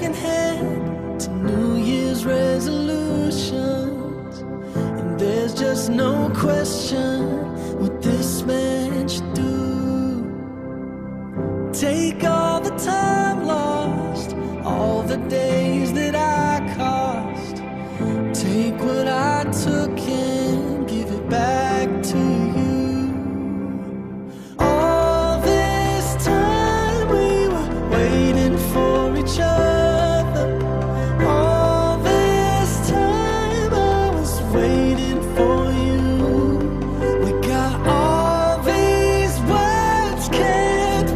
can hand to New Year's resolutions. And there's just no question what this man should do. Take all the time lost, all the days that I cost. Take what I took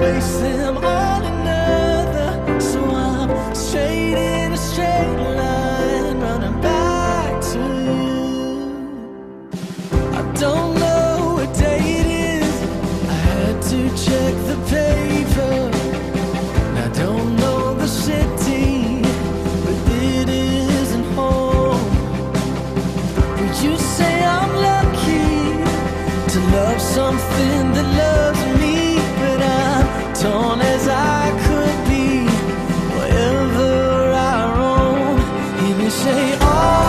on another. So I'm straight in a straight line, running back to you. I don't know what day it is. I had to check the paper. I don't know the city, but it isn't home. Would you say I'm lucky to love something that loves all.